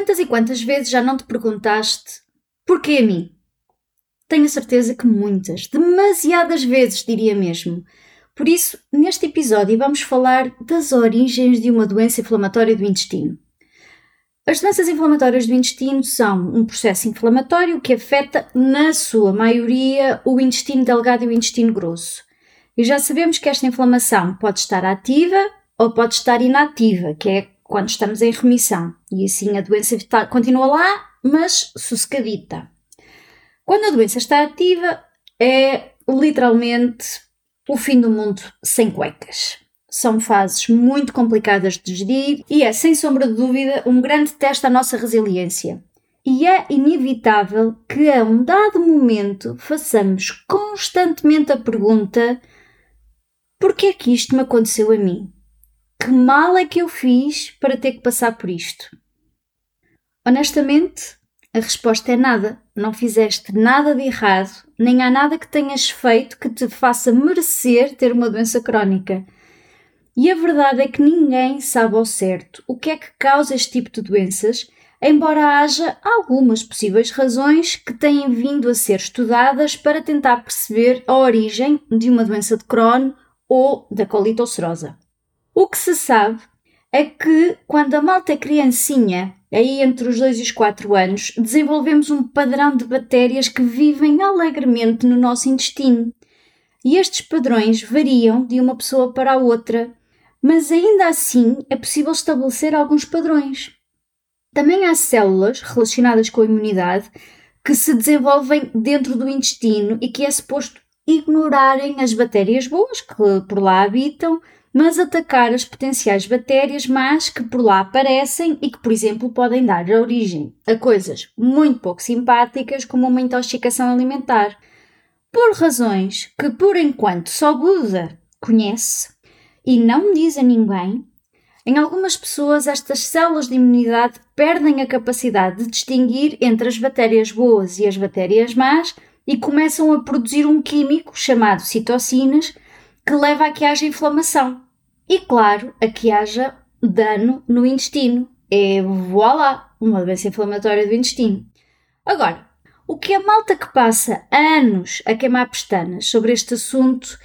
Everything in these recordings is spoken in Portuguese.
Quantas e quantas vezes já não te perguntaste porquê a mim? Tenho certeza que muitas, demasiadas vezes, diria mesmo. Por isso, neste episódio vamos falar das origens de uma doença inflamatória do intestino. As doenças inflamatórias do intestino são um processo inflamatório que afeta, na sua maioria, o intestino delgado e o intestino grosso. E já sabemos que esta inflamação pode estar ativa ou pode estar inativa, que é quando estamos em remissão. E assim a doença continua lá, mas sossegadita. Quando a doença está ativa, é literalmente o fim do mundo sem cuecas. São fases muito complicadas de gerir e é, sem sombra de dúvida, um grande teste à nossa resiliência. E é inevitável que a um dado momento façamos constantemente a pergunta: por que é que isto me aconteceu a mim? Que mal é que eu fiz para ter que passar por isto? Honestamente, a resposta é nada. Não fizeste nada de errado, nem há nada que tenhas feito que te faça merecer ter uma doença crónica. E a verdade é que ninguém sabe ao certo o que é que causa este tipo de doenças, embora haja algumas possíveis razões que têm vindo a ser estudadas para tentar perceber a origem de uma doença de Crohn ou da colite ulcerosa. O que se sabe é que quando a malta é criancinha aí entre os 2 e os 4 anos, desenvolvemos um padrão de bactérias que vivem alegremente no nosso intestino. E estes padrões variam de uma pessoa para a outra, mas ainda assim é possível estabelecer alguns padrões. Também há células relacionadas com a imunidade que se desenvolvem dentro do intestino e que é suposto ignorarem as bactérias boas que por lá habitam mas atacar as potenciais bactérias más que por lá aparecem e que, por exemplo, podem dar origem a coisas muito pouco simpáticas, como uma intoxicação alimentar, por razões que, por enquanto, só Buda conhece e não diz a ninguém. Em algumas pessoas, estas células de imunidade perdem a capacidade de distinguir entre as bactérias boas e as bactérias más e começam a produzir um químico chamado citocinas que leva a que haja inflamação. E claro, a que haja dano no intestino. É voilá, uma doença inflamatória do intestino. Agora, o que a malta que passa anos a queimar pestanas sobre este assunto,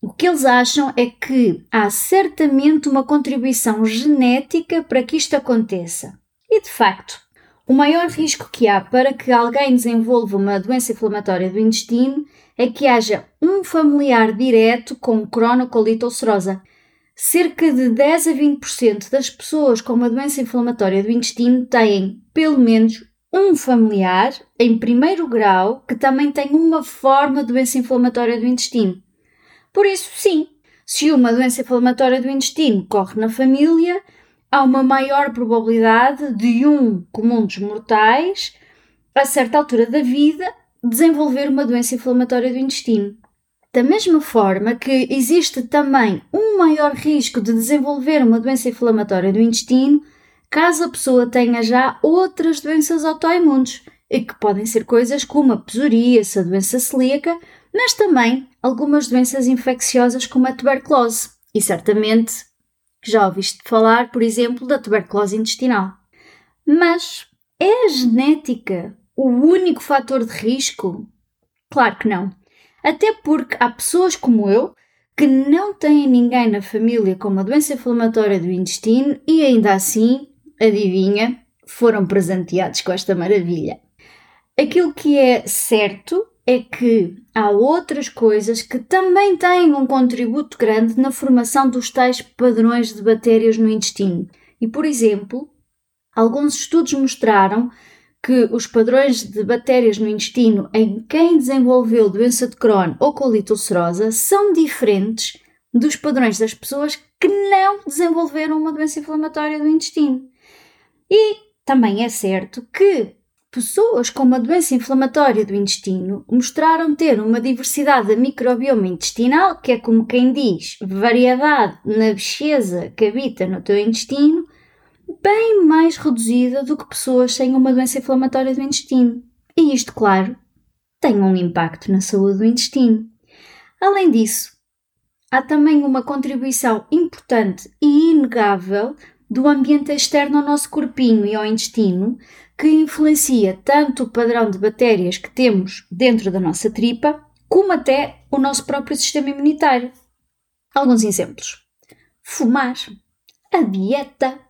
o que eles acham é que há certamente uma contribuição genética para que isto aconteça. E de facto, o maior risco que há para que alguém desenvolva uma doença inflamatória do intestino é que haja um familiar direto com cronocolite ulcerosa. Cerca de 10 a 20% das pessoas com uma doença inflamatória do intestino têm pelo menos um familiar em primeiro grau que também tem uma forma de doença inflamatória do intestino. Por isso, sim, se uma doença inflamatória do intestino corre na família, há uma maior probabilidade de um comum dos mortais, a certa altura da vida, desenvolver uma doença inflamatória do intestino. Da mesma forma que existe também um maior risco de desenvolver uma doença inflamatória do intestino caso a pessoa tenha já outras doenças autoimunes, e que podem ser coisas como a psoríase, a doença celíaca, mas também algumas doenças infecciosas como a tuberculose. E certamente já ouviste falar, por exemplo, da tuberculose intestinal. Mas é a genética o único fator de risco? Claro que não. Até porque há pessoas como eu que não têm ninguém na família com uma doença inflamatória do intestino e ainda assim, adivinha, foram presenteados com esta maravilha. Aquilo que é certo é que há outras coisas que também têm um contributo grande na formação dos tais padrões de bactérias no intestino. E, por exemplo, alguns estudos mostraram que os padrões de bactérias no intestino em quem desenvolveu doença de Crohn ou colite ulcerosa são diferentes dos padrões das pessoas que não desenvolveram uma doença inflamatória do intestino. E também é certo que pessoas com uma doença inflamatória do intestino mostraram ter uma diversidade de microbioma intestinal, que é como quem diz, variedade na bicheza que habita no teu intestino, bem mais reduzida do que pessoas sem uma doença inflamatória do intestino. E isto, claro, tem um impacto na saúde do intestino. Além disso, há também uma contribuição importante e inegável do ambiente externo ao nosso corpinho e ao intestino, que influencia tanto o padrão de bactérias que temos dentro da nossa tripa, como até o nosso próprio sistema imunitário. Alguns exemplos: fumar, a dieta,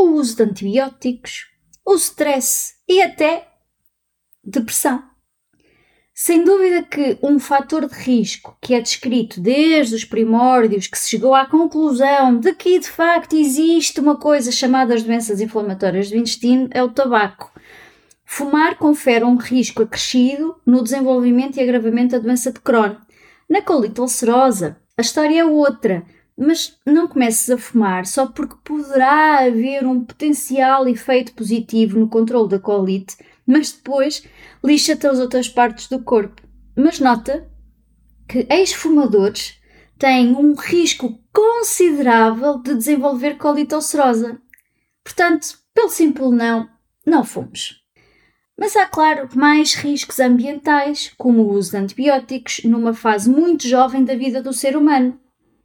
o uso de antibióticos, o stress e até depressão. Sem dúvida que um fator de risco que é descrito desde os primórdios, que se chegou à conclusão de que de facto existe uma coisa chamada as doenças inflamatórias do intestino, é o tabaco. Fumar confere um risco acrescido no desenvolvimento e agravamento da doença de Crohn. Na colite ulcerosa, a história é outra, mas não comeces a fumar só porque poderá haver um potencial efeito positivo no controle da colite mas depois lixa-te as outras partes do corpo. Mas nota que ex-fumadores têm um risco considerável de desenvolver colite ulcerosa. Portanto, pelo simples não, não fumes. Mas há, claro, mais riscos ambientais, como o uso de antibióticos numa fase muito jovem da vida do ser humano.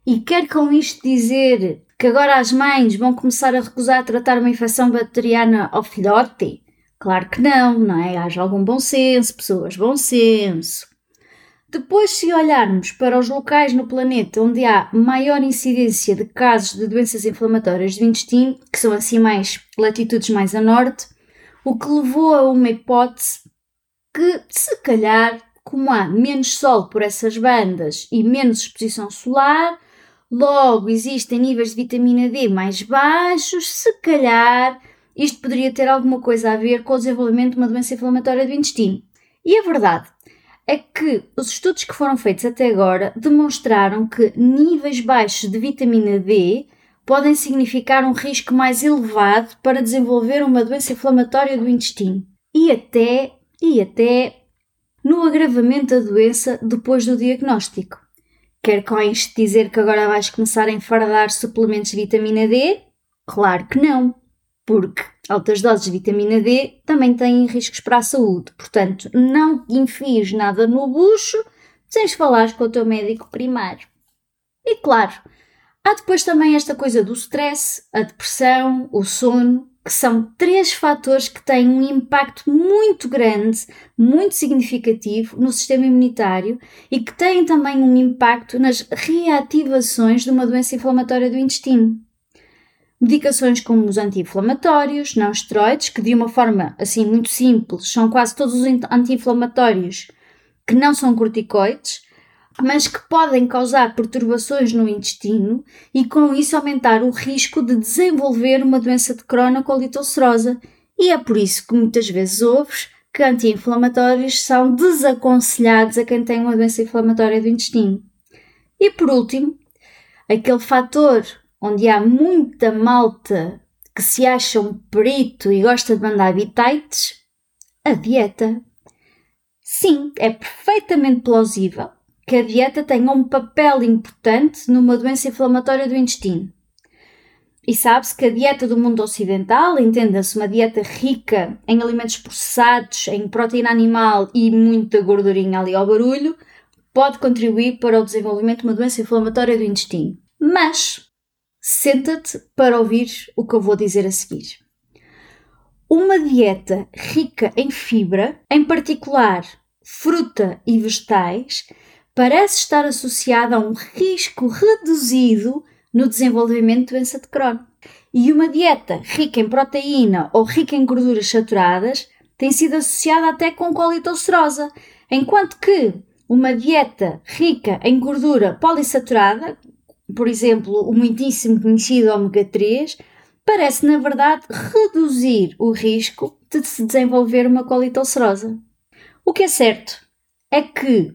E quer com isto dizer que agora as mães vão começar a recusar tratar uma infecção bacteriana ao filhote? Claro que não, não é? Haja algum bom senso, pessoas, bom senso. Depois, se olharmos para os locais no planeta onde há maior incidência de casos de doenças inflamatórias do intestino, que são assim mais latitudes mais a norte, o que levou a uma hipótese que, se calhar, como há menos sol por essas bandas e menos exposição solar, logo existem níveis de vitamina D mais baixos, se calhar isto poderia ter alguma coisa a ver com o desenvolvimento de uma doença inflamatória do intestino. E a verdade é que os estudos que foram feitos até agora demonstraram que níveis baixos de vitamina D podem significar um risco mais elevado para desenvolver uma doença inflamatória do intestino e até e até no agravamento da doença depois do diagnóstico. Quer com isto dizer que agora vais começar a enfardar suplementos de vitamina D? Claro que não porque altas doses de vitamina D também têm riscos para a saúde. Portanto, não enfies nada no bucho sem falar com o teu médico primário. E claro, há depois também esta coisa do stress, a depressão, o sono, são três fatores que têm um impacto muito grande, muito significativo no sistema imunitário e que têm também um impacto nas reativações de uma doença inflamatória do intestino. Medicações como os anti-inflamatórios, não esteroides, que de uma forma assim muito simples são quase todos os anti-inflamatórios que não são corticoides, mas que podem causar perturbações no intestino e com isso aumentar o risco de desenvolver uma doença de Crohn colite ulcerosa. E é por isso que muitas vezes ouves que anti-inflamatórios são desaconselhados a quem tem uma doença inflamatória do intestino. E por último, aquele fator onde há muita malta que se acha um perito e gosta de mandar bitites, a dieta. Sim, é perfeitamente plausível que a dieta tenha um papel importante numa doença inflamatória do intestino. E sabe-se que a dieta do mundo ocidental, entenda-se uma dieta rica em alimentos processados, em proteína animal e muita gordurinha ali ao barulho, pode contribuir para o desenvolvimento de uma doença inflamatória do intestino. Mas Senta-te para ouvir o que eu vou dizer a seguir. Uma dieta rica em fibra, em particular fruta e vegetais, parece estar associada a um risco reduzido no desenvolvimento de doença de Crohn. E uma dieta rica em proteína ou rica em gorduras saturadas tem sido associada até com colite ulcerosa, enquanto que uma dieta rica em gordura polissaturada, por exemplo, o muitíssimo conhecido ômega 3, parece, na verdade, reduzir o risco de se desenvolver uma colite ulcerosa. O que é certo é que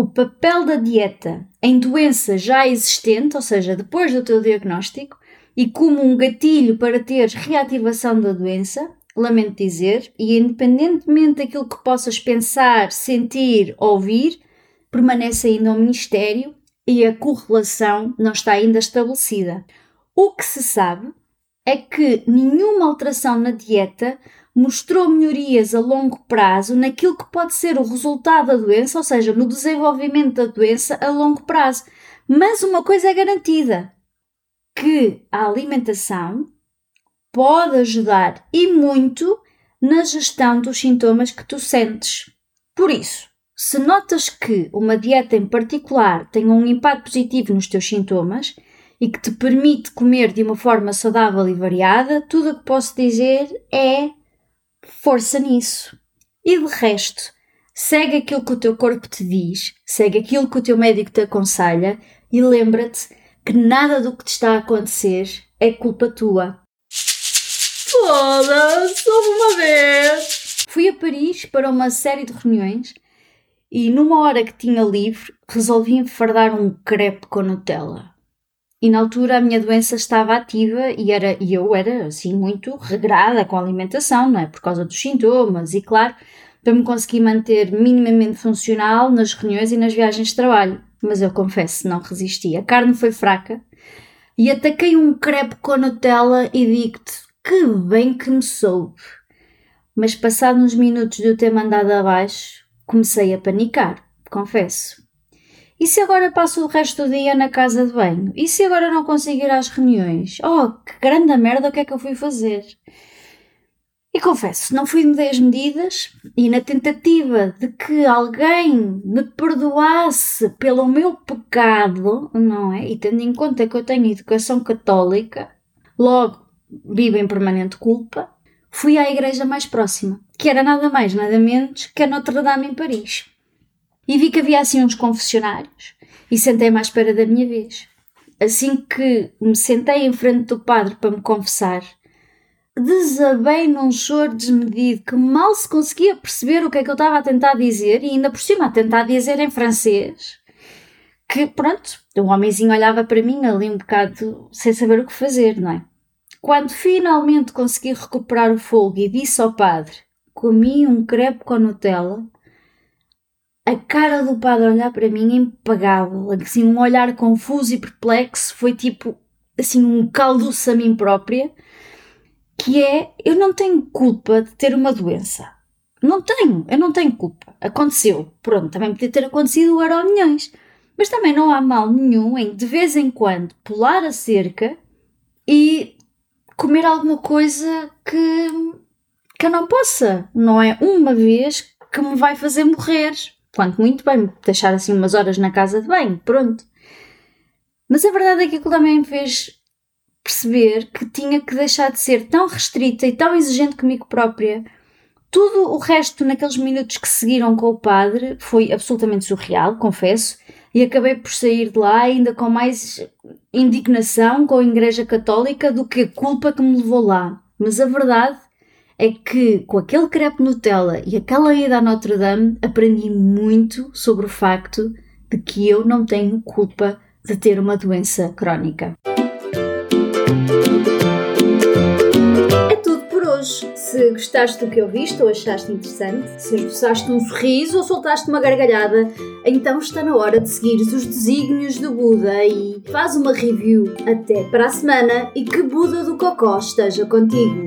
o papel da dieta em doença já existente, ou seja, depois do teu diagnóstico, e como um gatilho para teres reativação da doença, lamento dizer, e independentemente daquilo que possas pensar, sentir, ouvir, permanece ainda um mistério e a correlação não está ainda estabelecida. O que se sabe é que nenhuma alteração na dieta mostrou melhorias a longo prazo naquilo que pode ser o resultado da doença, ou seja, no desenvolvimento da doença a longo prazo. Mas uma coisa é garantida: que a alimentação pode ajudar e muito na gestão dos sintomas que tu sentes. Por isso, se notas que uma dieta em particular tem um impacto positivo nos teus sintomas e que te permite comer de uma forma saudável e variada, tudo o que posso dizer é força nisso. E de resto, segue aquilo que o teu corpo te diz, segue aquilo que o teu médico te aconselha e lembra-te que nada do que te está a acontecer é culpa tua. Foda-se, uma vez! Fui a Paris para uma série de reuniões e numa hora que tinha livre resolvi enfardar um crepe com Nutella. E na altura a minha doença estava ativa e, era, e eu era assim muito regrada com a alimentação, não é? Por causa dos sintomas e claro, para me conseguir manter minimamente funcional nas reuniões e nas viagens de trabalho. Mas eu confesso, não resisti. A carne foi fraca e ataquei um crepe com Nutella e digo-te que bem que me soube. Mas passados uns minutos de eu ter mandado abaixo, comecei a panicar, confesso. E se agora passo o resto do dia na casa de banho? E se agora não consigo ir às reuniões? Oh, que grande merda, o que é que eu fui fazer? E confesso, não fui medir as medidas e na tentativa de que alguém me perdoasse pelo meu pecado, não é? E tendo em conta que eu tenho educação católica, logo vivo em permanente culpa, fui à igreja mais próxima, que era nada mais, nada menos que a Notre Dame em Paris e vi que havia assim uns confessionários e sentei-me à espera da minha vez. Assim que me sentei em frente do padre para me confessar, desabei num choro desmedido que mal se conseguia perceber o que é que eu estava a tentar dizer e ainda por cima a tentar dizer em francês. Que pronto, o homenzinho olhava para mim ali um bocado sem saber o que fazer, não é? Quando finalmente consegui recuperar o fogo e disse ao padre: Comi um crepe com Nutella a cara do padre olhar para mim é impagável, assim, um olhar confuso e perplexo, foi tipo, assim, um caldo-se a mim própria, que é, eu não tenho culpa de ter uma doença. Não tenho, eu não tenho culpa. Aconteceu, pronto, também podia ter acontecido o euro milhões. Mas também não há mal nenhum em, de vez em quando, pular a cerca e comer alguma coisa que, que eu não possa. Não é uma vez que me vai fazer morrer. Quanto muito bem, deixar assim umas horas na casa de banho, pronto. Mas a verdade é que aquilo também me fez perceber que tinha que deixar de ser tão restrita e tão exigente comigo própria. Tudo o resto, naqueles minutos que seguiram com o padre, foi absolutamente surreal, confesso, e acabei por sair de lá ainda com mais indignação com a Igreja Católica do que a culpa que me levou lá. Mas a verdade é que com aquele crepe Nutella e aquela ida a Notre Dame aprendi muito sobre o facto de que eu não tenho culpa de ter uma doença crónica. É tudo por hoje. Se gostaste do que ouviste ou achaste interessante, se esboçaste um sorriso ou soltaste uma gargalhada, então está na hora de seguir os desígnios do Buda e faz uma review. Até para a semana e que Buda do Cocó esteja contigo!